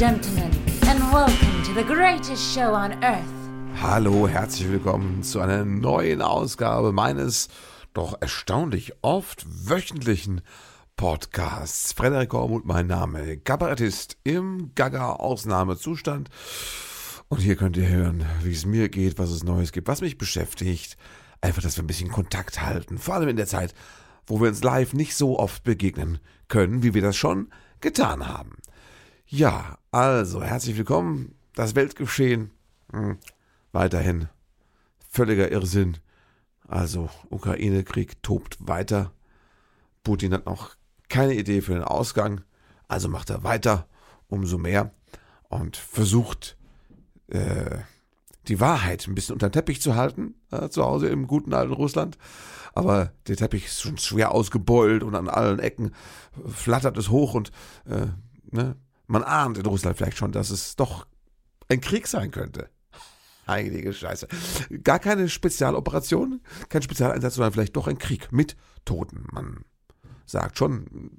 Gentlemen, and welcome to the greatest show on earth. Hallo, herzlich willkommen zu einer neuen Ausgabe meines doch erstaunlich oft wöchentlichen Podcasts. Frederik Hormuth, mein Name, Kabarettist im Gaga-Ausnahmezustand. Und hier könnt ihr hören, wie es mir geht, was es Neues gibt, was mich beschäftigt. Einfach, dass wir ein bisschen Kontakt halten. Vor allem in der Zeit, wo wir uns live nicht so oft begegnen können, wie wir das schon getan haben. Ja, also herzlich willkommen. Das Weltgeschehen. Hm, weiterhin völliger Irrsinn. Also Ukraine-Krieg tobt weiter. Putin hat noch keine Idee für den Ausgang. Also macht er weiter, umso mehr. Und versucht äh, die Wahrheit ein bisschen unter den Teppich zu halten, äh, zu Hause im guten alten Russland. Aber der Teppich ist schon schwer ausgebeult und an allen Ecken flattert es hoch und äh, ne, man ahnt in Russland vielleicht schon, dass es doch ein Krieg sein könnte. Heilige Scheiße. Gar keine Spezialoperation, kein Spezialeinsatz, sondern vielleicht doch ein Krieg mit Toten. Man sagt schon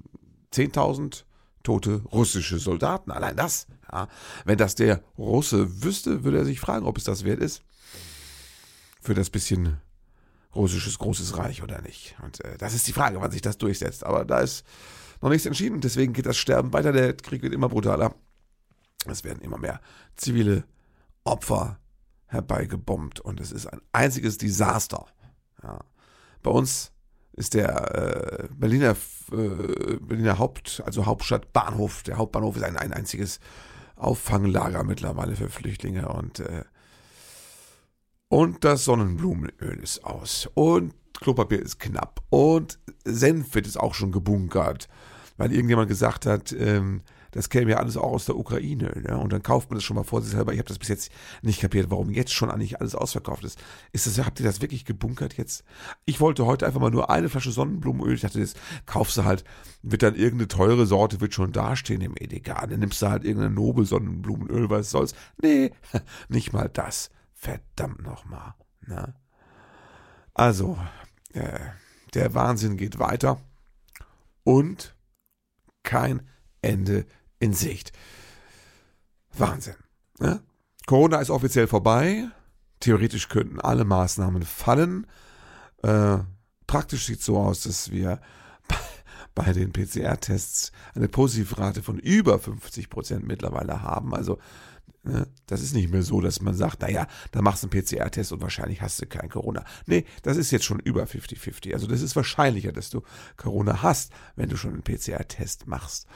10.000 tote russische Soldaten. Allein das. Ja. Wenn das der Russe wüsste, würde er sich fragen, ob es das wert ist. Für das bisschen russisches großes Reich oder nicht. Und äh, das ist die Frage, wann sich das durchsetzt. Aber da ist noch nichts entschieden. Deswegen geht das Sterben weiter. Der Krieg wird immer brutaler. Es werden immer mehr zivile Opfer herbeigebombt. Und es ist ein einziges Desaster. Ja. Bei uns ist der äh, Berliner, äh, Berliner Haupt, also Hauptstadt Bahnhof, der Hauptbahnhof ist ein, ein einziges Auffanglager mittlerweile für Flüchtlinge und äh, und das Sonnenblumenöl ist aus und Klopapier ist knapp und Senf wird es auch schon gebunkert, weil irgendjemand gesagt hat, ähm, das käme ja alles auch aus der Ukraine. Ne? Und dann kauft man das schon mal vor sich selber. Ich habe das bis jetzt nicht kapiert, warum jetzt schon eigentlich alles ausverkauft ist. Ist das, habt ihr das wirklich gebunkert jetzt? Ich wollte heute einfach mal nur eine Flasche Sonnenblumenöl. Ich dachte, das kaufst du halt, wird dann irgendeine teure Sorte, wird schon dastehen im Edeka. Dann nimmst du halt irgendeine Nobel Sonnenblumenöl, was soll's. Nee, nicht mal das. Verdammt nochmal. Ne? Also, äh, der Wahnsinn geht weiter. Und kein Ende in Sicht. Wahnsinn. Ne? Corona ist offiziell vorbei. Theoretisch könnten alle Maßnahmen fallen. Äh, praktisch sieht es so aus, dass wir bei, den PCR-Tests eine Positivrate von über 50 Prozent mittlerweile haben. Also? Das ist nicht mehr so, dass man sagt, naja, da machst du einen PCR-Test und wahrscheinlich hast du kein Corona. Nee, das ist jetzt schon über 50-50. Also das ist wahrscheinlicher, dass du Corona hast, wenn du schon einen PCR-Test machst.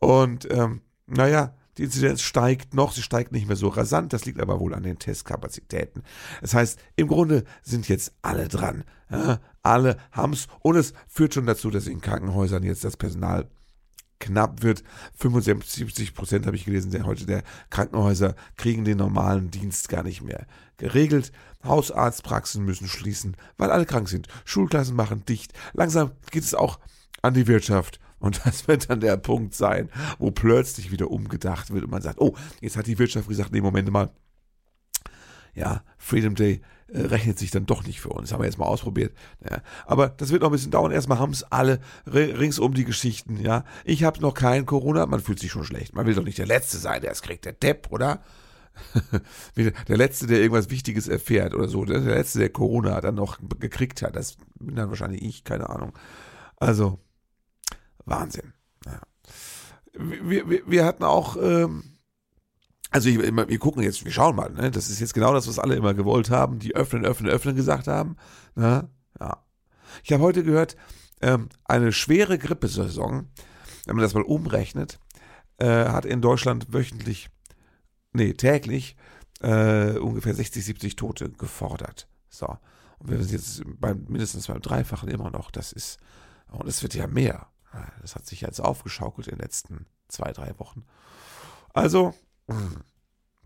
Und ähm, naja, die Inzidenz steigt noch, sie steigt nicht mehr so rasant, das liegt aber wohl an den Testkapazitäten. Das heißt, im Grunde sind jetzt alle dran. Ja, alle haben's und es führt schon dazu, dass in Krankenhäusern jetzt das Personal knapp wird. 75 Prozent habe ich gelesen, der heute der Krankenhäuser kriegen den normalen Dienst gar nicht mehr geregelt. Hausarztpraxen müssen schließen, weil alle krank sind. Schulklassen machen dicht. Langsam geht es auch an die Wirtschaft. Und das wird dann der Punkt sein, wo plötzlich wieder umgedacht wird und man sagt, oh, jetzt hat die Wirtschaft gesagt, nee, Moment mal. Ja, Freedom Day äh, rechnet sich dann doch nicht für uns. Haben wir jetzt mal ausprobiert. Ja. Aber das wird noch ein bisschen dauern. Erstmal haben es alle ringsum die Geschichten. Ja, ich habe noch kein Corona. Man fühlt sich schon schlecht. Man will doch nicht der Letzte sein, der es kriegt. Der Depp, oder? der Letzte, der irgendwas Wichtiges erfährt oder so. Der Letzte, der Corona dann noch gekriegt hat. Das bin dann wahrscheinlich ich, keine Ahnung. Also, Wahnsinn. Ja. Wir, wir, wir hatten auch ähm, also ich, wir gucken jetzt, wir schauen mal, ne? Das ist jetzt genau das, was alle immer gewollt haben, die öffnen, öffnen, öffnen gesagt haben. Ne? Ja. Ich habe heute gehört, ähm, eine schwere Grippesaison, wenn man das mal umrechnet, äh, hat in Deutschland wöchentlich, nee, täglich äh, ungefähr 60, 70 Tote gefordert. So. Und wir sind jetzt beim, mindestens beim Dreifachen immer noch. Das ist, und es wird ja mehr. Das hat sich jetzt aufgeschaukelt in den letzten zwei, drei Wochen. Also,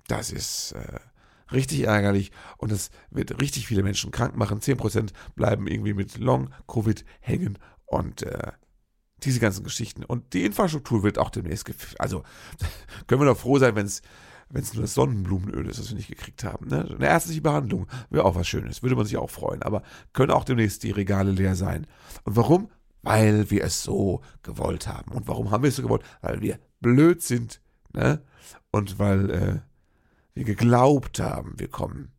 das ist äh, richtig ärgerlich und es wird richtig viele Menschen krank machen. 10% bleiben irgendwie mit Long-Covid hängen und äh, diese ganzen Geschichten. Und die Infrastruktur wird auch demnächst, also können wir doch froh sein, wenn es wenn es nur das Sonnenblumenöl ist, das wir nicht gekriegt haben. Ne? Eine ärztliche Behandlung wäre auch was Schönes, würde man sich auch freuen. Aber können auch demnächst die Regale leer sein. Und warum? Weil wir es so gewollt haben. Und warum haben wir es so gewollt? Weil wir blöd sind, ne? Und weil äh, wir geglaubt haben, wir kommen,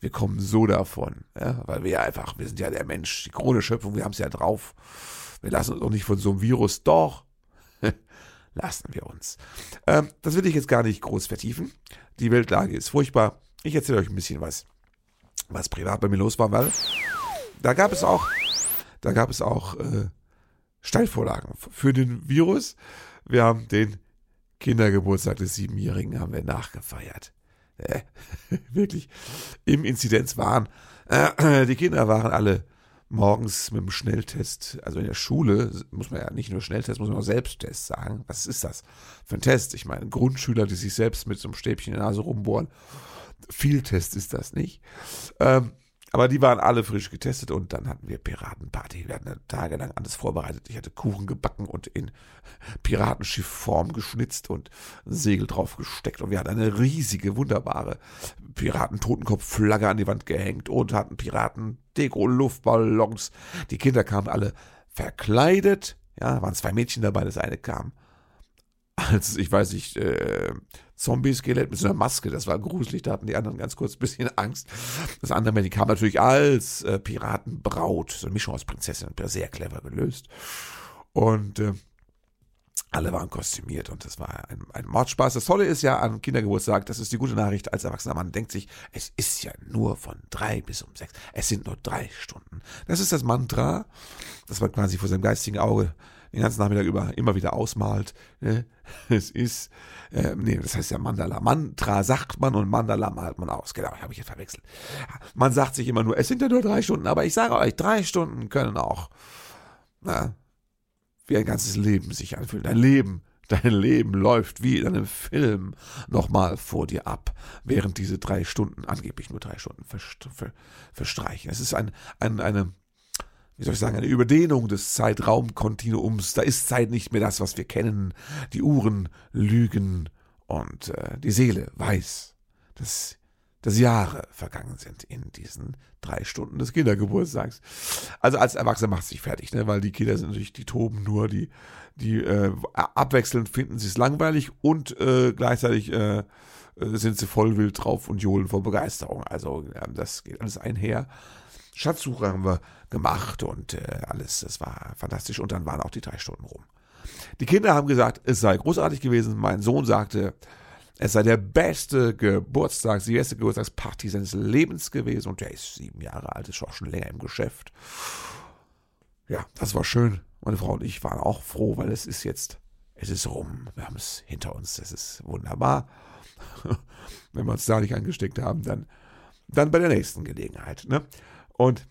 wir kommen so davon, ja? weil wir einfach, wir sind ja der Mensch, die Krone Schöpfung, wir haben es ja drauf. Wir lassen uns auch nicht von so einem Virus, doch, lassen wir uns. Ähm, das will ich jetzt gar nicht groß vertiefen. Die Weltlage ist furchtbar. Ich erzähle euch ein bisschen was, was privat bei mir los war, weil da gab es auch, da gab es auch äh, Steilvorlagen für den Virus. Wir haben den Kindergeburtstag des Siebenjährigen haben wir nachgefeiert. Äh, wirklich im Inzidenzwahn. Äh, die Kinder waren alle morgens mit dem Schnelltest, also in der Schule muss man ja nicht nur Schnelltest, muss man auch Selbsttest sagen. Was ist das für ein Test? Ich meine, Grundschüler, die sich selbst mit so einem Stäbchen in der Nase rumbohren. Viel Test ist das nicht. Ähm, aber die waren alle frisch getestet und dann hatten wir Piratenparty. Wir hatten tagelang alles vorbereitet. Ich hatte Kuchen gebacken und in Piratenschiffform geschnitzt und ein Segel drauf gesteckt. Und wir hatten eine riesige, wunderbare Piraten-Totenkopf-Flagge an die Wand gehängt und hatten Piraten-Deko-Luftballons. Die Kinder kamen alle verkleidet. Ja, waren zwei Mädchen dabei. Das eine kam als, ich weiß nicht, äh, Zombie-Skelett mit so einer Maske. Das war gruselig, da hatten die anderen ganz kurz ein bisschen Angst. Das andere Mädchen kam natürlich als äh, Piratenbraut, so eine Mischung aus Prinzessin sehr clever gelöst. Und äh, alle waren kostümiert und das war ein, ein Mordspaß. Das Tolle ist ja an Kindergeburtstag, das ist die gute Nachricht als erwachsener Mann, denkt sich, es ist ja nur von drei bis um sechs. Es sind nur drei Stunden. Das ist das Mantra, das man quasi vor seinem geistigen Auge den ganzen Nachmittag über immer wieder ausmalt. Ne? Es ist, äh, nee, das heißt ja Mandala. Mantra sagt man und Mandala malt man aus. Genau, habe ich jetzt verwechselt. Man sagt sich immer nur, es sind ja nur drei Stunden, aber ich sage euch, drei Stunden können auch na, wie ein ganzes Leben sich anfühlen. Dein Leben Dein Leben läuft wie in einem Film nochmal vor dir ab, während diese drei Stunden, angeblich nur drei Stunden, verstreichen. Es ist ein, ein, eine wie soll ich sagen, eine Überdehnung des Zeitraumkontinuums. Da ist Zeit nicht mehr das, was wir kennen. Die Uhren lügen und äh, die Seele weiß, dass, dass Jahre vergangen sind in diesen drei Stunden des Kindergeburtstags. Also als Erwachsener macht es sich fertig, ne? weil die Kinder sind natürlich, die toben nur, die, die äh, abwechselnd finden sie es langweilig und äh, gleichzeitig äh, sind sie voll wild drauf und johlen vor Begeisterung. Also das geht alles einher. Schatzsuche haben wir gemacht und äh, alles, das war fantastisch. Und dann waren auch die drei Stunden rum. Die Kinder haben gesagt, es sei großartig gewesen. Mein Sohn sagte, es sei der beste Geburtstag, die beste Geburtstagsparty seines Lebens gewesen. Und der ist sieben Jahre alt, ist auch schon länger im Geschäft. Ja, das war schön. Meine Frau und ich waren auch froh, weil es ist jetzt, es ist rum. Wir haben es hinter uns. Es ist wunderbar. Wenn wir uns da nicht angesteckt haben, dann, dann bei der nächsten Gelegenheit. Ne? Und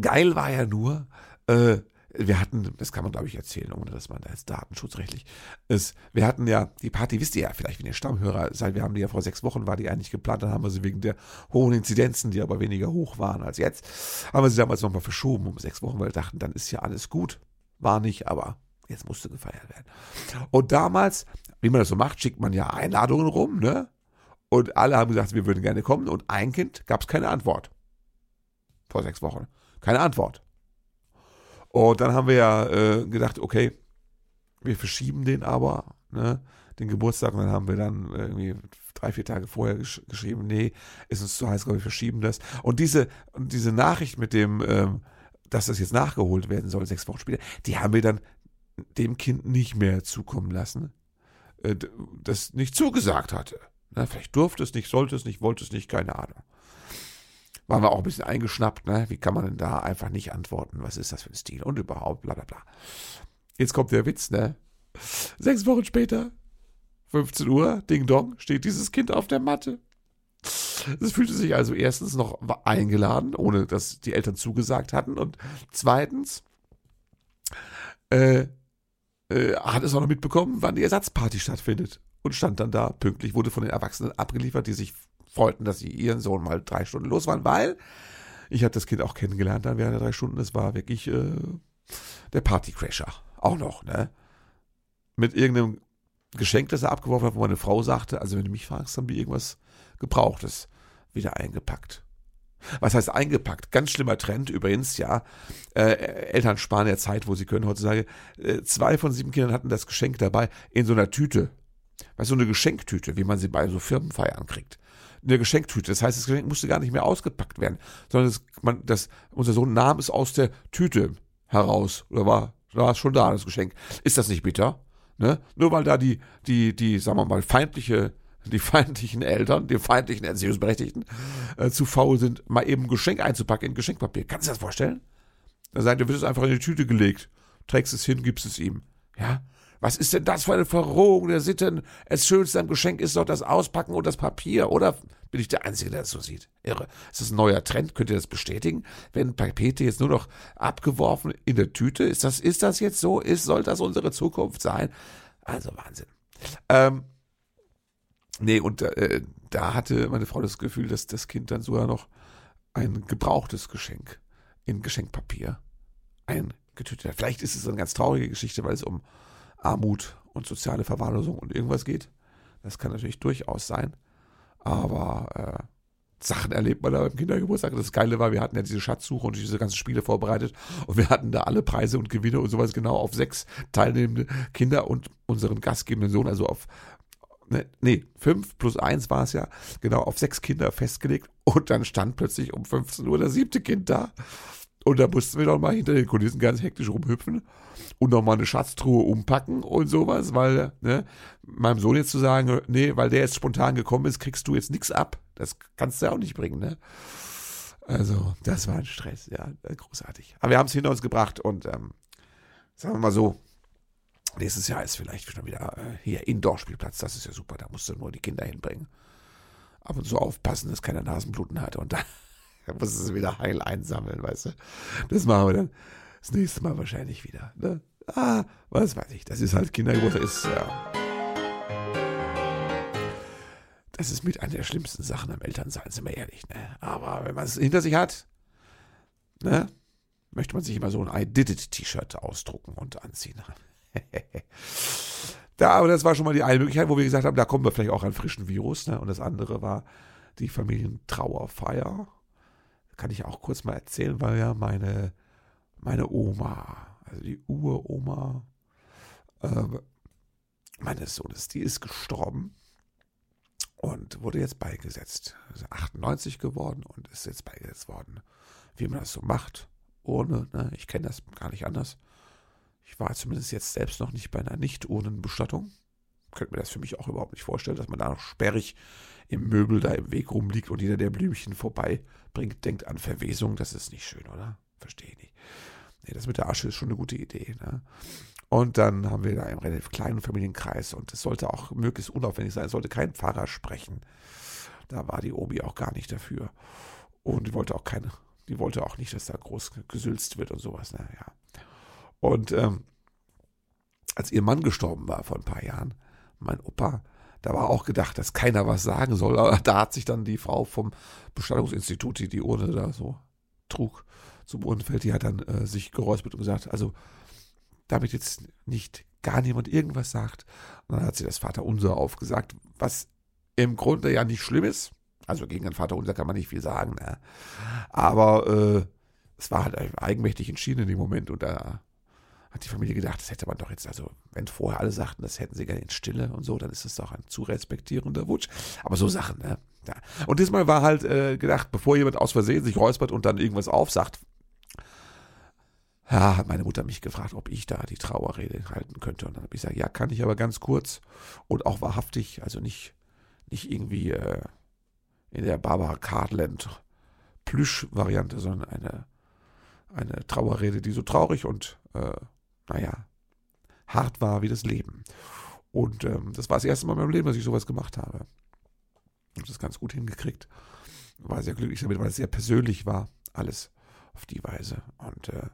geil war ja nur, äh, wir hatten, das kann man glaube ich erzählen, ohne dass man da jetzt datenschutzrechtlich ist. Wir hatten ja, die Party wisst ihr ja vielleicht, wenn ihr Stammhörer seid, wir haben die ja vor sechs Wochen, war die eigentlich geplant, dann haben wir sie wegen der hohen Inzidenzen, die aber weniger hoch waren als jetzt, haben wir sie damals nochmal verschoben um sechs Wochen, weil wir dachten, dann ist ja alles gut. War nicht, aber jetzt musste gefeiert werden. Und damals, wie man das so macht, schickt man ja Einladungen rum, ne? Und alle haben gesagt, wir würden gerne kommen und ein Kind gab es keine Antwort vor sechs Wochen. Keine Antwort. Und dann haben wir ja äh, gedacht, okay, wir verschieben den aber, ne, den Geburtstag. Und dann haben wir dann irgendwie drei, vier Tage vorher gesch geschrieben, nee, ist uns zu heiß, glaube wir verschieben das. Und diese, diese Nachricht mit dem, ähm, dass das jetzt nachgeholt werden soll, sechs Wochen später, die haben wir dann dem Kind nicht mehr zukommen lassen, äh, das nicht zugesagt hatte. Na, vielleicht durfte es nicht, sollte es nicht, wollte es nicht, keine Ahnung waren wir auch ein bisschen eingeschnappt, ne? Wie kann man denn da einfach nicht antworten? Was ist das für ein Stil? Und überhaupt, bla bla bla. Jetzt kommt der Witz, ne? Sechs Wochen später, 15 Uhr, Ding Dong, steht dieses Kind auf der Matte. Es fühlte sich also erstens noch eingeladen, ohne dass die Eltern zugesagt hatten. Und zweitens äh, äh, hat es auch noch mitbekommen, wann die Ersatzparty stattfindet. Und stand dann da pünktlich, wurde von den Erwachsenen abgeliefert, die sich freuten, dass sie ihren Sohn mal drei Stunden los waren, weil ich hatte das Kind auch kennengelernt dann während der drei Stunden. Es war wirklich äh, der Partycrasher. Auch noch, ne? Mit irgendeinem Geschenk, das er abgeworfen hat, wo meine Frau sagte, also wenn du mich fragst, haben wir irgendwas Gebrauchtes wieder eingepackt. Was heißt eingepackt? Ganz schlimmer Trend übrigens, ja. Äh, Eltern sparen ja Zeit, wo sie können heutzutage. Äh, zwei von sieben Kindern hatten das Geschenk dabei in so einer Tüte. Weißt du, so eine Geschenktüte, wie man sie bei so Firmenfeiern kriegt. Eine Geschenktüte. Das heißt, das Geschenk musste gar nicht mehr ausgepackt werden, sondern das, man, das, unser Sohn nahm es aus der Tüte heraus. Oder war, war es schon da, das Geschenk. Ist das nicht bitter? Ne? Nur weil da die, die, die, sagen wir mal, feindliche die feindlichen Eltern, die feindlichen Erziehungsberechtigten, äh, zu faul sind, mal eben ein Geschenk einzupacken in Geschenkpapier. Kannst du dir das vorstellen? Da sagt, du wird es einfach in die Tüte gelegt, trägst es hin, gibst es ihm. Ja? Was ist denn das für eine Verrohung der Sitten? Das Schönste am Geschenk ist doch das Auspacken und das Papier. Oder bin ich der Einzige, der das so sieht? Irre. Ist das ein neuer Trend? Könnt ihr das bestätigen? Werden Pakete jetzt nur noch abgeworfen in der Tüte? Ist das, ist das jetzt so? Ist, soll das unsere Zukunft sein? Also Wahnsinn. Ähm, Nee, und äh, da hatte meine Frau das Gefühl, dass das Kind dann sogar noch ein gebrauchtes Geschenk in Geschenkpapier eingetütet hat. Vielleicht ist es eine ganz traurige Geschichte, weil es um Armut und soziale Verwahrlosung und irgendwas geht. Das kann natürlich durchaus sein. Aber äh, Sachen erlebt man da beim Kindergeburtstag. Das Geile war, wir hatten ja diese Schatzsuche und diese ganzen Spiele vorbereitet und wir hatten da alle Preise und Gewinne und sowas genau auf sechs teilnehmende Kinder und unseren gastgebenden Sohn, also auf ne, nee, fünf plus eins war es ja, genau, auf sechs Kinder festgelegt und dann stand plötzlich um 15 Uhr das siebte Kind da. Und da mussten wir doch mal hinter den Kulissen ganz hektisch rumhüpfen und noch mal eine Schatztruhe umpacken und sowas, weil, ne, meinem Sohn jetzt zu sagen, nee, weil der jetzt spontan gekommen ist, kriegst du jetzt nichts ab. Das kannst du ja auch nicht bringen, ne? Also, das war ein Stress, ja, großartig. Aber wir haben es hinter uns gebracht und, ähm, sagen wir mal so, Nächstes Jahr ist vielleicht schon wieder äh, hier Indoor-Spielplatz. Das ist ja super. Da musst du nur die Kinder hinbringen. Ab und zu aufpassen, dass keiner Nasenbluten hat. Und dann muss es wieder heil einsammeln, weißt du. Das machen wir dann das nächste Mal wahrscheinlich wieder. Ne? Ah, was weiß ich. Das ist halt Kindergeburtstag. Ist, ja. Das ist mit einer der schlimmsten Sachen am Elternsein, sind wir ehrlich. Ne? Aber wenn man es hinter sich hat, ne, möchte man sich immer so ein I did it T-Shirt ausdrucken und anziehen. da, aber das war schon mal die eine Möglichkeit, wo wir gesagt haben, da kommen wir vielleicht auch an frischen Virus. Ne? Und das andere war die Familientrauerfeier. Kann ich auch kurz mal erzählen, weil ja meine, meine Oma, also die Uroma äh, meines Sohnes, die ist gestorben und wurde jetzt beigesetzt. Also 98 geworden und ist jetzt beigesetzt worden. Wie man das so macht, ohne, ne? ich kenne das gar nicht anders. Ich war zumindest jetzt selbst noch nicht bei einer Nicht-Urnenbestattung. Könnte mir das für mich auch überhaupt nicht vorstellen, dass man da noch sperrig im Möbel da im Weg rumliegt und jeder, der Blümchen vorbeibringt, denkt an Verwesung. Das ist nicht schön, oder? Verstehe ich nicht. Nee, das mit der Asche ist schon eine gute Idee. Ne? Und dann haben wir da einen relativ kleinen Familienkreis und es sollte auch möglichst unaufwendig sein. Es sollte kein Pfarrer sprechen. Da war die Obi auch gar nicht dafür. Und die wollte auch keine, die wollte auch nicht, dass da groß gesülzt wird und sowas. Ne? Ja. Und ähm, als ihr Mann gestorben war vor ein paar Jahren, mein Opa, da war auch gedacht, dass keiner was sagen soll. Aber da hat sich dann die Frau vom Bestattungsinstitut, die die Urne da so trug, zum Urnenfeld, die hat dann äh, sich geräuspert und gesagt, also damit jetzt nicht gar niemand irgendwas sagt. Und dann hat sie das Vaterunser aufgesagt, was im Grunde ja nicht schlimm ist. Also gegen ein Vaterunser kann man nicht viel sagen. Ne? Aber äh, es war halt eigenmächtig entschieden in dem Moment und da hat die Familie gedacht, das hätte man doch jetzt, also wenn vorher alle sagten, das hätten sie gerne in Stille und so, dann ist das doch ein zu respektierender Wunsch. Aber so Sachen, ne? Ja. Und diesmal war halt äh, gedacht, bevor jemand aus Versehen sich räuspert und dann irgendwas aufsagt, ja, hat meine Mutter mich gefragt, ob ich da die Trauerrede halten könnte. Und dann habe ich gesagt, ja, kann ich aber ganz kurz und auch wahrhaftig, also nicht, nicht irgendwie äh, in der Barbara Cardland Plüsch-Variante, sondern eine, eine Trauerrede, die so traurig und äh, naja, hart war wie das Leben. Und ähm, das war das erste Mal in meinem Leben, dass ich sowas gemacht habe. Ich habe das ganz gut hingekriegt. War sehr glücklich damit, weil es sehr persönlich war. Alles auf die Weise. Und äh,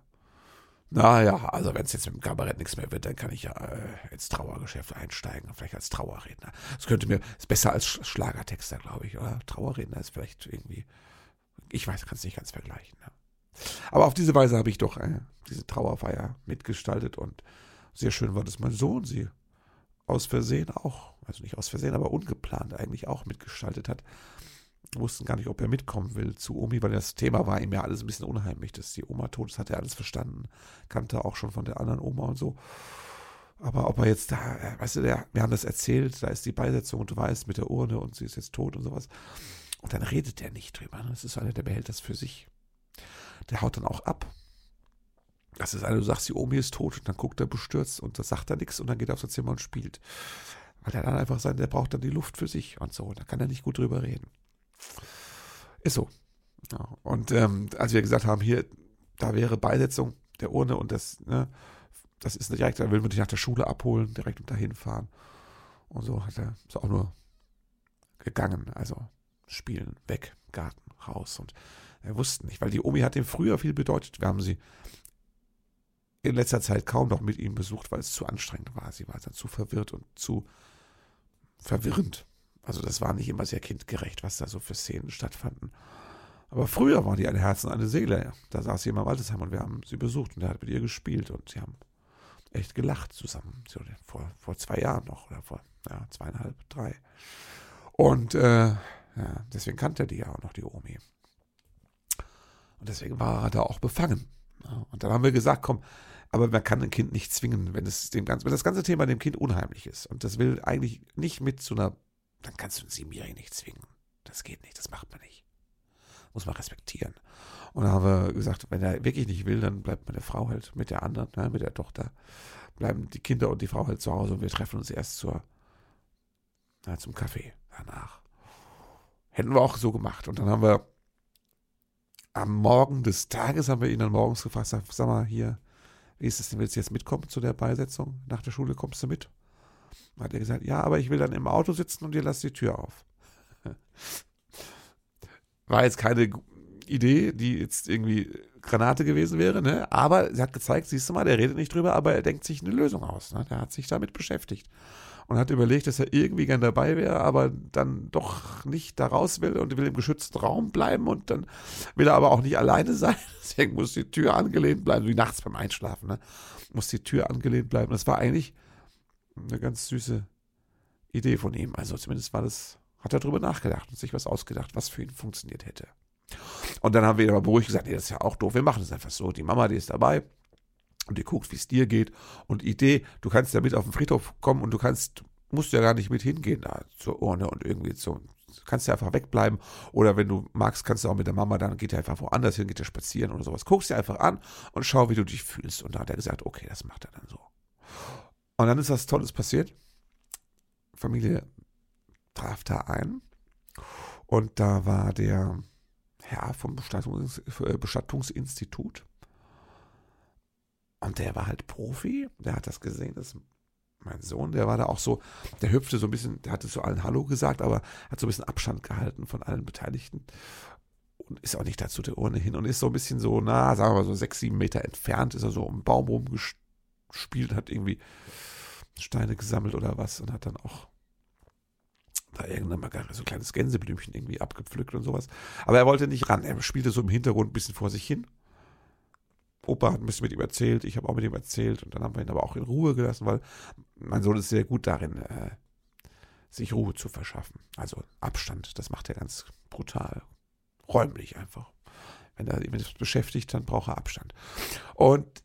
naja, also wenn es jetzt mit dem Kabarett nichts mehr wird, dann kann ich ja äh, ins Trauergeschäft einsteigen, vielleicht als Trauerredner. Das könnte mir, ist besser als Schlagertexter, glaube ich, oder? Trauerredner ist vielleicht irgendwie, ich weiß, kann es nicht ganz vergleichen. Ja. Aber auf diese Weise habe ich doch äh, diese Trauerfeier mitgestaltet und sehr schön war, dass mein Sohn sie aus Versehen auch, also nicht aus Versehen, aber ungeplant eigentlich auch mitgestaltet hat. wussten gar nicht, ob er mitkommen will zu Omi, weil das Thema war ihm ja alles ein bisschen unheimlich, dass die Oma tot ist, hat er alles verstanden, kannte auch schon von der anderen Oma und so. Aber ob er jetzt da, äh, weißt du, der, wir haben das erzählt, da ist die Beisetzung und du weißt mit der Urne und sie ist jetzt tot und sowas. Und dann redet er nicht drüber. Ne? Das ist einer, der behält das für sich. Der haut dann auch ab. Das ist einer, du sagst, die Omi ist tot und dann guckt er bestürzt und da sagt er nichts und dann geht er aufs Zimmer und spielt. Weil er dann einfach sein, der braucht dann die Luft für sich und so. Da kann er nicht gut drüber reden. Ist so. Ja, und ähm, als wir gesagt haben, hier, da wäre Beisetzung der Urne und das, ne, das ist direkt, da will man dich nach der Schule abholen, direkt und dahin fahren. Und so hat er, ist auch nur gegangen. Also spielen, weg, Garten, raus. Und er wusste nicht, weil die Omi hat ihm früher viel bedeutet. Wir haben sie in letzter Zeit kaum noch mit ihm besucht, weil es zu anstrengend war. Sie war dann zu verwirrt und zu verwirrend. Also das war nicht immer sehr kindgerecht, was da so für Szenen stattfanden. Aber früher war die ein Herz und eine Seele. Da saß sie immer im Altersheim und wir haben sie besucht und er hat mit ihr gespielt und sie haben echt gelacht zusammen. So vor, vor zwei Jahren noch oder vor ja, zweieinhalb, drei. Und äh, ja, deswegen kannte er die ja auch noch, die Omi. Und deswegen war er da auch befangen. Und dann haben wir gesagt, komm, aber man kann ein Kind nicht zwingen, wenn, es dem ganzen, wenn das ganze Thema dem Kind unheimlich ist. Und das will eigentlich nicht mit zu einer, dann kannst du einen Siebenjährigen nicht zwingen. Das geht nicht, das macht man nicht. Muss man respektieren. Und dann haben wir gesagt, wenn er wirklich nicht will, dann bleibt meine Frau halt mit der anderen, ne, mit der Tochter. Bleiben die Kinder und die Frau halt zu Hause und wir treffen uns erst zur, na, zum Kaffee danach. Hätten wir auch so gemacht. Und dann haben wir am Morgen des Tages, haben wir ihn dann morgens gefragt, sag, sag mal hier, wie ist es denn, willst du jetzt mitkommen zu der Beisetzung? Nach der Schule kommst du mit? Hat er gesagt, ja, aber ich will dann im Auto sitzen und dir lass die Tür auf. War jetzt keine Idee, die jetzt irgendwie Granate gewesen wäre, ne? Aber sie hat gezeigt, siehst du mal, der redet nicht drüber, aber er denkt sich eine Lösung aus. Ne? Der hat sich damit beschäftigt und hat überlegt, dass er irgendwie gern dabei wäre, aber dann doch nicht da raus will und will im geschützten Raum bleiben und dann will er aber auch nicht alleine sein. Deswegen muss die Tür angelehnt bleiben, wie nachts beim Einschlafen, ne? Muss die Tür angelehnt bleiben. Das war eigentlich eine ganz süße Idee von ihm. Also zumindest war das, hat er darüber nachgedacht und sich was ausgedacht, was für ihn funktioniert hätte. Und dann haben wir aber beruhigt gesagt, nee, das ist ja auch doof, wir machen es einfach so. Die Mama, die ist dabei und die guckt, wie es dir geht. Und Idee, du kannst ja mit auf den Friedhof kommen und du kannst, musst ja gar nicht mit hingehen da zur Urne und irgendwie so. Du kannst ja einfach wegbleiben. Oder wenn du magst, kannst du auch mit der Mama, dann geht er einfach woanders hin, geht er spazieren oder sowas. Guckst dir einfach an und schau, wie du dich fühlst. Und da hat er gesagt, okay, das macht er dann so. Und dann ist was Tolles passiert. Familie traf da ein. Und da war der Herr vom Bestattungs äh, Bestattungsinstitut. Und der war halt Profi, der hat das gesehen, das mein Sohn, der war da auch so, der hüpfte so ein bisschen, der hatte zu allen Hallo gesagt, aber hat so ein bisschen Abstand gehalten von allen Beteiligten und ist auch nicht dazu der Urne hin und ist so ein bisschen so, na, sagen wir mal so sechs, sieben Meter entfernt, ist er so um den Baum rumgespielt, hat irgendwie Steine gesammelt oder was und hat dann auch da irgendeine Margarine, so ein kleines Gänseblümchen irgendwie abgepflückt und sowas. Aber er wollte nicht ran. Er spielte so im Hintergrund ein bisschen vor sich hin. Opa hat ein bisschen mit ihm erzählt, ich habe auch mit ihm erzählt und dann haben wir ihn aber auch in Ruhe gelassen, weil mein Sohn ist sehr gut darin, äh, sich Ruhe zu verschaffen. Also Abstand, das macht er ganz brutal. Räumlich einfach. Wenn er jemand beschäftigt, dann braucht er Abstand. Und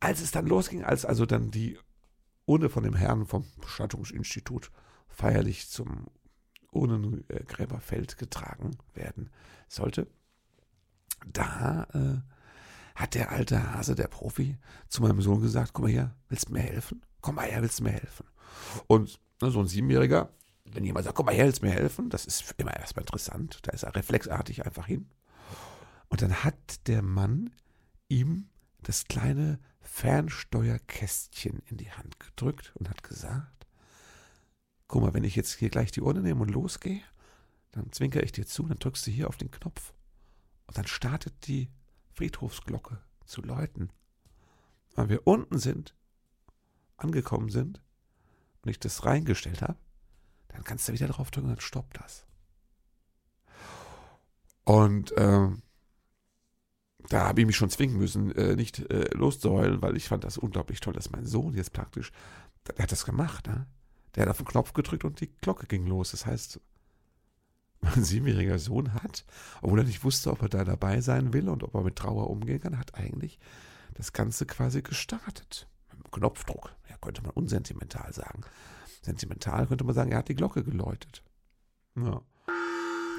als es dann losging, als also dann die Urne von dem Herrn vom Bestattungsinstitut feierlich zum Urnengräberfeld getragen werden sollte, da äh, hat der alte Hase, der Profi, zu meinem Sohn gesagt, komm mal her, willst du mir helfen? Komm mal her, willst du mir helfen? Und ne, so ein Siebenjähriger, wenn jemand sagt, komm mal her, willst du mir helfen? Das ist immer erstmal interessant. Da ist er reflexartig einfach hin. Und dann hat der Mann ihm das kleine Fernsteuerkästchen in die Hand gedrückt und hat gesagt, guck mal, wenn ich jetzt hier gleich die Urne nehme und losgehe, dann zwinker ich dir zu, dann drückst du hier auf den Knopf und dann startet die Friedhofsglocke zu läuten. Weil wir unten sind, angekommen sind und ich das reingestellt habe, dann kannst du wieder drauf drücken und dann stoppt das. Und ähm, da habe ich mich schon zwingen müssen, äh, nicht äh, loszuheulen, weil ich fand das unglaublich toll, dass mein Sohn jetzt praktisch, der hat das gemacht, ne? Der hat auf den Knopf gedrückt und die Glocke ging los. Das heißt, mein siebenjähriger Sohn hat, obwohl er nicht wusste, ob er da dabei sein will und ob er mit Trauer umgehen kann, hat eigentlich das Ganze quasi gestartet. Mit einem Knopfdruck. Ja, könnte man unsentimental sagen. Sentimental könnte man sagen, er hat die Glocke geläutet. Ja.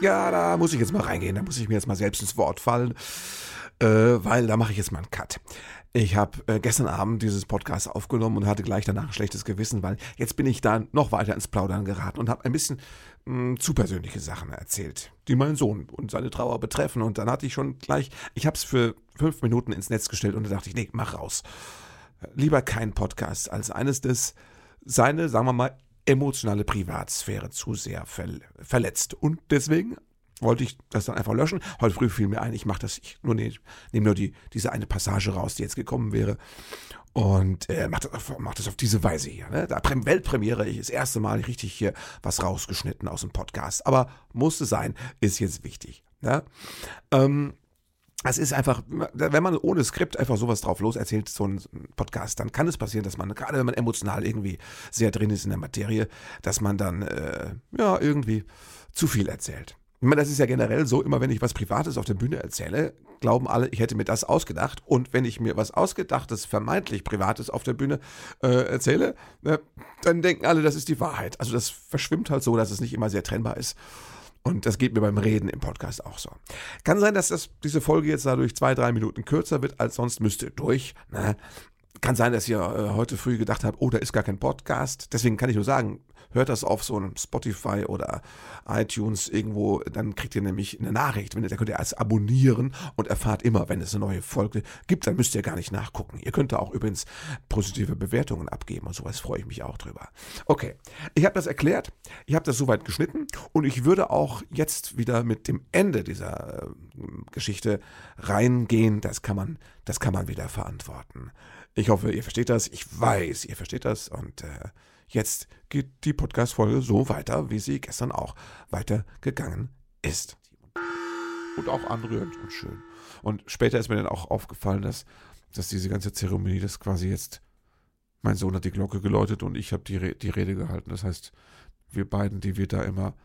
Ja, da muss ich jetzt mal reingehen, da muss ich mir jetzt mal selbst ins Wort fallen, äh, weil da mache ich jetzt mal einen Cut. Ich habe äh, gestern Abend dieses Podcast aufgenommen und hatte gleich danach ein schlechtes Gewissen, weil jetzt bin ich da noch weiter ins Plaudern geraten und habe ein bisschen mh, hm, zu persönliche Sachen erzählt, die meinen Sohn und seine Trauer betreffen. Und dann hatte ich schon gleich, ich habe es für fünf Minuten ins Netz gestellt und da dachte ich, nee, mach raus. Lieber kein Podcast als eines, das seine, sagen wir mal, emotionale Privatsphäre zu sehr verletzt. Und deswegen wollte ich das dann einfach löschen. Heute früh fiel mir ein, ich mache das, ich nur nehme nehm nur die, diese eine Passage raus, die jetzt gekommen wäre. Und äh, macht das, mach das auf diese Weise hier. Ne? Da Weltpremiere, ich das erste Mal richtig hier was rausgeschnitten aus dem Podcast. Aber musste sein, ist jetzt wichtig. Ne? Ähm, es ist einfach, wenn man ohne Skript einfach sowas drauf los erzählt, so ein Podcast, dann kann es passieren, dass man, gerade wenn man emotional irgendwie sehr drin ist in der Materie, dass man dann, äh, ja, irgendwie zu viel erzählt. Ich meine, das ist ja generell so, immer wenn ich was Privates auf der Bühne erzähle, glauben alle, ich hätte mir das ausgedacht. Und wenn ich mir was Ausgedachtes, vermeintlich Privates auf der Bühne äh, erzähle, äh, dann denken alle, das ist die Wahrheit. Also das verschwimmt halt so, dass es nicht immer sehr trennbar ist. Und das geht mir beim Reden im Podcast auch so. Kann sein, dass das, diese Folge jetzt dadurch zwei, drei Minuten kürzer wird, als sonst müsste durch. Ne? Kann sein, dass ihr äh, heute früh gedacht habt, oh, da ist gar kein Podcast. Deswegen kann ich nur sagen, hört das auf so einem Spotify oder iTunes irgendwo, dann kriegt ihr nämlich eine Nachricht. Wenn ihr, da könnt ihr als abonnieren und erfahrt immer, wenn es eine neue Folge gibt, dann müsst ihr gar nicht nachgucken. Ihr könnt da auch übrigens positive Bewertungen abgeben und sowas freue ich mich auch drüber. Okay, ich habe das erklärt, ich habe das soweit geschnitten und ich würde auch jetzt wieder mit dem Ende dieser äh, Geschichte reingehen. Das kann man, das kann man wieder verantworten. Ich hoffe, ihr versteht das. Ich weiß, ihr versteht das und äh, Jetzt geht die Podcast-Folge so weiter, wie sie gestern auch weitergegangen ist. Und auch anrührend und schön. Und später ist mir dann auch aufgefallen, dass, dass diese ganze Zeremonie, das quasi jetzt, mein Sohn hat die Glocke geläutet und ich habe die, Re die Rede gehalten. Das heißt, wir beiden, die wir da immer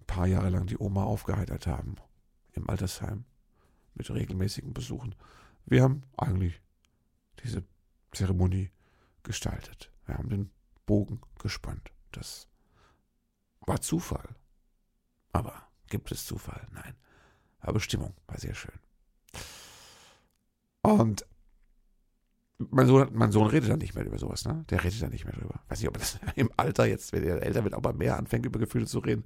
ein paar Jahre lang die Oma aufgeheitert haben, im Altersheim, mit regelmäßigen Besuchen, wir haben eigentlich diese Zeremonie gestaltet. Wir haben den Bogen gespannt. Das war Zufall. Aber gibt es Zufall? Nein. War Bestimmung, war sehr schön. Und mein Sohn, mein Sohn redet dann nicht mehr über sowas, ne? Der redet dann nicht mehr drüber. Weiß nicht, ob das im Alter jetzt, wenn er älter wird, aber mehr anfängt, über Gefühle zu reden,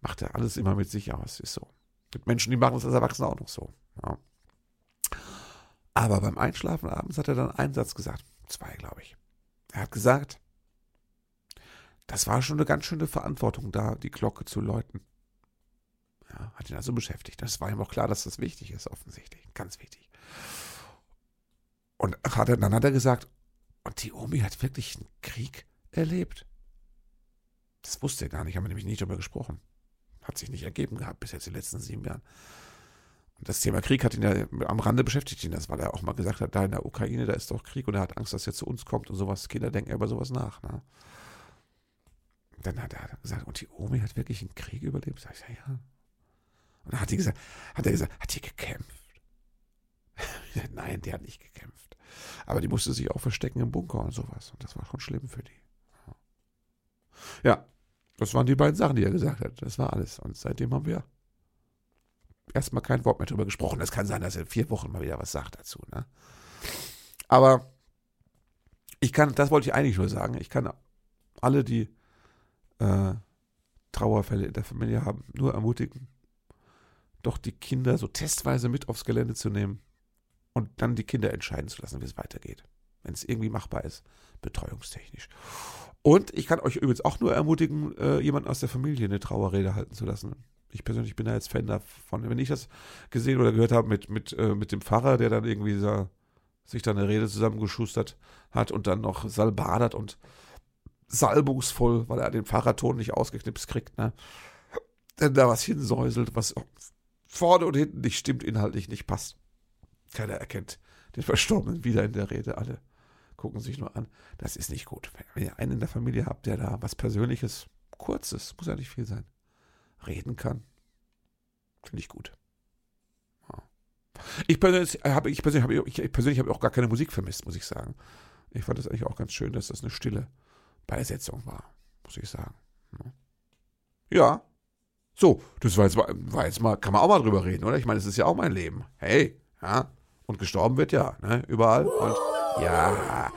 macht er alles immer mit sich aus. Ist so. Mit Menschen, die machen es als Erwachsene auch noch so. Ja. Aber beim Einschlafen abends hat er dann einen Satz gesagt. Zwei, glaube ich. Er hat gesagt, das war schon eine ganz schöne Verantwortung, da die Glocke zu läuten. Ja, hat ihn also beschäftigt. Das war ihm auch klar, dass das wichtig ist, offensichtlich. Ganz wichtig. Und hat er, dann hat er gesagt, und die Omi hat wirklich einen Krieg erlebt. Das wusste er gar nicht, haben wir nämlich nicht darüber gesprochen. Hat sich nicht ergeben gehabt bis jetzt in den letzten sieben Jahren. Und das Thema Krieg hat ihn ja am Rande beschäftigt ihn das, weil er auch mal gesagt hat, da in der Ukraine, da ist doch Krieg und er hat Angst, dass er zu uns kommt und sowas. Kinder denken über sowas nach. Ne? Dann hat er gesagt, und die Omi hat wirklich einen Krieg überlebt? Sag ich, ja, ja. Und dann hat, die gesagt, hat er gesagt, hat die gekämpft? Nein, die hat nicht gekämpft. Aber die musste sich auch verstecken im Bunker und sowas. Und das war schon schlimm für die. Ja, das waren die beiden Sachen, die er gesagt hat. Das war alles. Und seitdem haben wir erstmal kein Wort mehr drüber gesprochen. Es kann sein, dass er in vier Wochen mal wieder was sagt dazu. Ne? Aber ich kann, das wollte ich eigentlich nur sagen, ich kann alle, die äh, Trauerfälle in der Familie haben, nur ermutigen, doch die Kinder so testweise mit aufs Gelände zu nehmen und dann die Kinder entscheiden zu lassen, wie es weitergeht. Wenn es irgendwie machbar ist, betreuungstechnisch. Und ich kann euch übrigens auch nur ermutigen, äh, jemanden aus der Familie eine Trauerrede halten zu lassen. Ich persönlich bin da jetzt Fan davon. Wenn ich das gesehen oder gehört habe mit, mit, äh, mit dem Pfarrer, der dann irgendwie da, sich da eine Rede zusammengeschustert hat und dann noch salbadert und salbungsvoll, weil er den Fahrradton nicht ausgeknipst kriegt, ne? Denn da was hinsäuselt, was vorne und hinten nicht stimmt, inhaltlich nicht passt. Keiner erkennt den Verstorbenen wieder in der Rede. Alle gucken sich nur an. Das ist nicht gut. Wenn ihr einen in der Familie habt, der da was Persönliches, Kurzes, muss ja nicht viel sein, reden kann. Finde ich gut. Ich persönlich habe ich persönlich habe ich persönlich habe auch gar keine Musik vermisst, muss ich sagen. Ich fand es eigentlich auch ganz schön, dass das eine stille Beisetzung war, muss ich sagen. Ja. So, das war jetzt, mal, war jetzt mal, kann man auch mal drüber reden, oder? Ich meine, es ist ja auch mein Leben. Hey, ja. Und gestorben wird ja, ne? Überall. Und ja,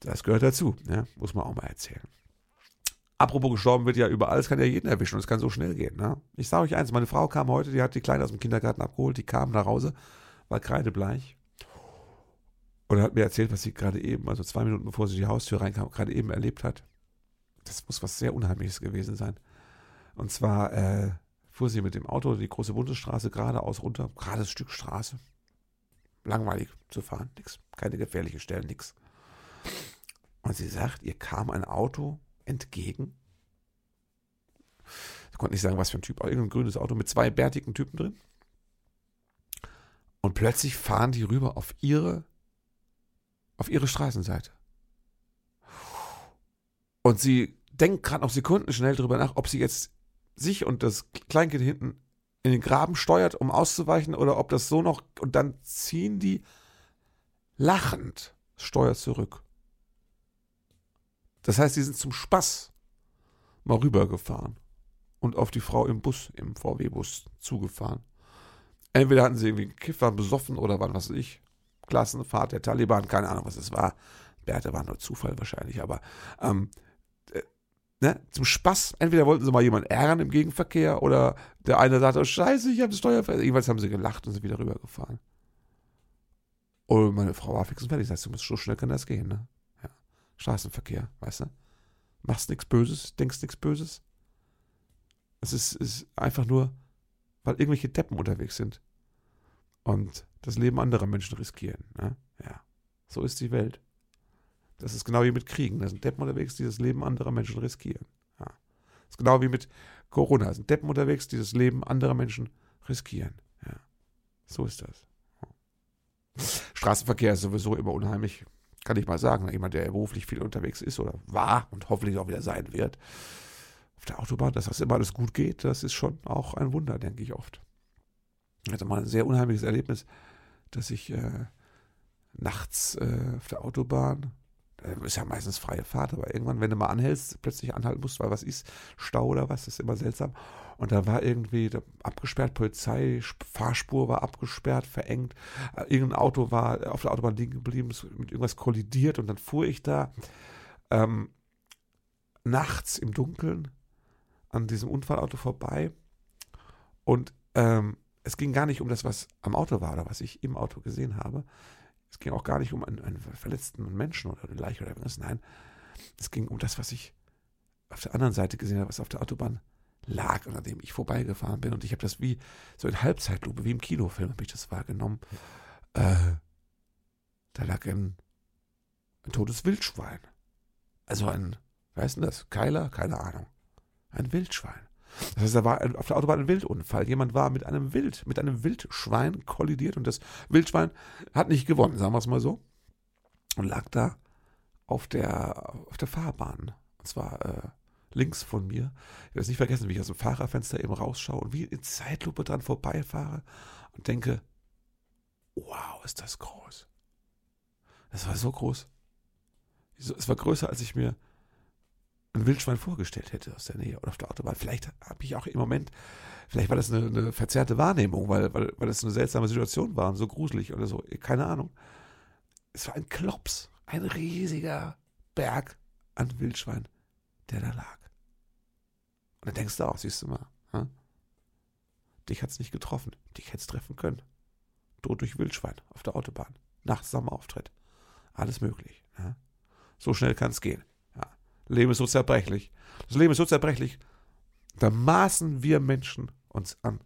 das gehört dazu, ne? Muss man auch mal erzählen. Apropos gestorben wird ja überall, es kann ja jeden erwischen und es kann so schnell gehen. Ne? Ich sage euch eins, meine Frau kam heute, die hat die Kleine aus dem Kindergarten abgeholt, die kam nach Hause, war kreidebleich und hat mir erzählt, was sie gerade eben, also zwei Minuten bevor sie die Haustür reinkam, gerade eben erlebt hat. Das muss was sehr Unheimliches gewesen sein. Und zwar äh, fuhr sie mit dem Auto die große Bundesstraße geradeaus runter, gerades Stück Straße. Langweilig zu fahren, nix, keine gefährlichen Stellen, nix. Und sie sagt, ihr kam ein Auto entgegen. Ich konnte nicht sagen, was für ein Typ, irgendein grünes Auto mit zwei bärtigen Typen drin. Und plötzlich fahren die rüber auf ihre, auf ihre Straßenseite. Und sie denkt gerade noch Sekunden schnell darüber nach, ob sie jetzt sich und das Kleinkind hinten in den Graben steuert, um auszuweichen, oder ob das so noch, und dann ziehen die lachend Steuer zurück. Das heißt, sie sind zum Spaß mal rübergefahren und auf die Frau im Bus, im VW-Bus zugefahren. Entweder hatten sie irgendwie einen Kiffer besoffen oder waren, was weiß ich, Klassenfahrt der Taliban, keine Ahnung, was es war. Bärte war nur Zufall wahrscheinlich, aber ähm, äh, ne, zum Spaß. Entweder wollten sie mal jemanden ärgern im Gegenverkehr oder der eine sagte, oh scheiße, ich habe das Steuer Jedenfalls haben sie gelacht und sind wieder rübergefahren. Und meine Frau war fix und fertig. Das heißt, so schnell kann das gehen, ne? Straßenverkehr, weißt du? Machst nichts Böses, denkst nichts Böses. Es ist, ist einfach nur, weil irgendwelche Deppen unterwegs sind und das Leben anderer Menschen riskieren. Ne? Ja, so ist die Welt. Das ist genau wie mit Kriegen. Da sind Deppen unterwegs, die das Leben anderer Menschen riskieren. Ja. Das ist genau wie mit Corona. Da sind Deppen unterwegs, die das Leben anderer Menschen riskieren. Ja. So ist das. Straßenverkehr ist sowieso immer unheimlich kann ich mal sagen, jemand, der beruflich viel unterwegs ist oder war und hoffentlich auch wieder sein wird, auf der Autobahn, dass das immer alles gut geht, das ist schon auch ein Wunder, denke ich oft. Ich hatte mal ein sehr unheimliches Erlebnis, dass ich äh, nachts äh, auf der Autobahn äh, ist ja meistens freie Fahrt, aber irgendwann, wenn du mal anhältst, plötzlich anhalten musst, weil was ist, Stau oder was, ist immer seltsam. Und da war irgendwie abgesperrt, Polizei, Fahrspur war abgesperrt, verengt, äh, irgendein Auto war auf der Autobahn liegen geblieben, mit irgendwas kollidiert und dann fuhr ich da ähm, nachts im Dunkeln an diesem Unfallauto vorbei und ähm, es ging gar nicht um das, was am Auto war oder was ich im Auto gesehen habe, es ging auch gar nicht um einen, einen verletzten Menschen oder eine Leiche oder irgendwas. Nein, es ging um das, was ich auf der anderen Seite gesehen habe, was auf der Autobahn lag, an dem ich vorbeigefahren bin. Und ich habe das wie so in Halbzeitlupe, wie im Kinofilm, habe ich das wahrgenommen. Äh, da lag ein, ein totes Wildschwein. Also ein, wer ist denn das? Keiler? Keine Ahnung. Ein Wildschwein. Das heißt, da war auf der Autobahn ein Wildunfall. Jemand war mit einem Wild, mit einem Wildschwein kollidiert und das Wildschwein hat nicht gewonnen, sagen wir es mal so. Und lag da auf der, auf der Fahrbahn. Und zwar äh, links von mir. Ich werde es nicht vergessen, wie ich aus dem Fahrerfenster eben rausschaue und wie in Zeitlupe dran vorbeifahre und denke, wow, ist das groß. Das war so groß. Es war größer, als ich mir ein Wildschwein vorgestellt hätte aus der Nähe oder auf der Autobahn. Vielleicht habe ich auch im Moment, vielleicht war das eine, eine verzerrte Wahrnehmung, weil, weil, weil das eine seltsame Situation war und so gruselig oder so. Keine Ahnung. Es war ein Klops, ein riesiger Berg an Wildschwein, der da lag. Und dann denkst du auch, siehst du mal, hm? dich hat es nicht getroffen, dich hätte es treffen können. Tod durch Wildschwein auf der Autobahn, nachts Auftritt. Alles möglich. Ja? So schnell kann es gehen. Leben ist so zerbrechlich. Das Leben ist so zerbrechlich. Da maßen wir Menschen uns an,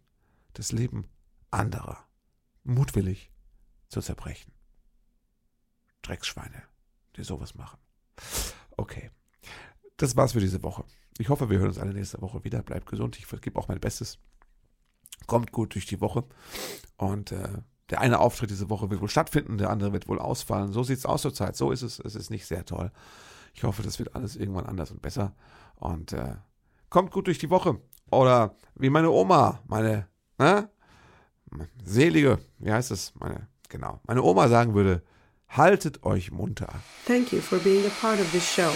das Leben anderer mutwillig zu zerbrechen. Drecksschweine, die sowas machen. Okay. Das war's für diese Woche. Ich hoffe, wir hören uns alle nächste Woche wieder. Bleibt gesund. Ich gebe auch mein Bestes. Kommt gut durch die Woche. Und äh, der eine Auftritt diese Woche wird wohl stattfinden, der andere wird wohl ausfallen. So sieht's aus zur Zeit. So ist es. Es ist nicht sehr toll. Ich hoffe, das wird alles irgendwann anders und besser. Und äh, kommt gut durch die Woche Oder wie meine Oma, meine, ne? Selige, wie heißt es? Meine, genau. Meine Oma sagen würde, haltet euch munter. Thank you for being a part of this show.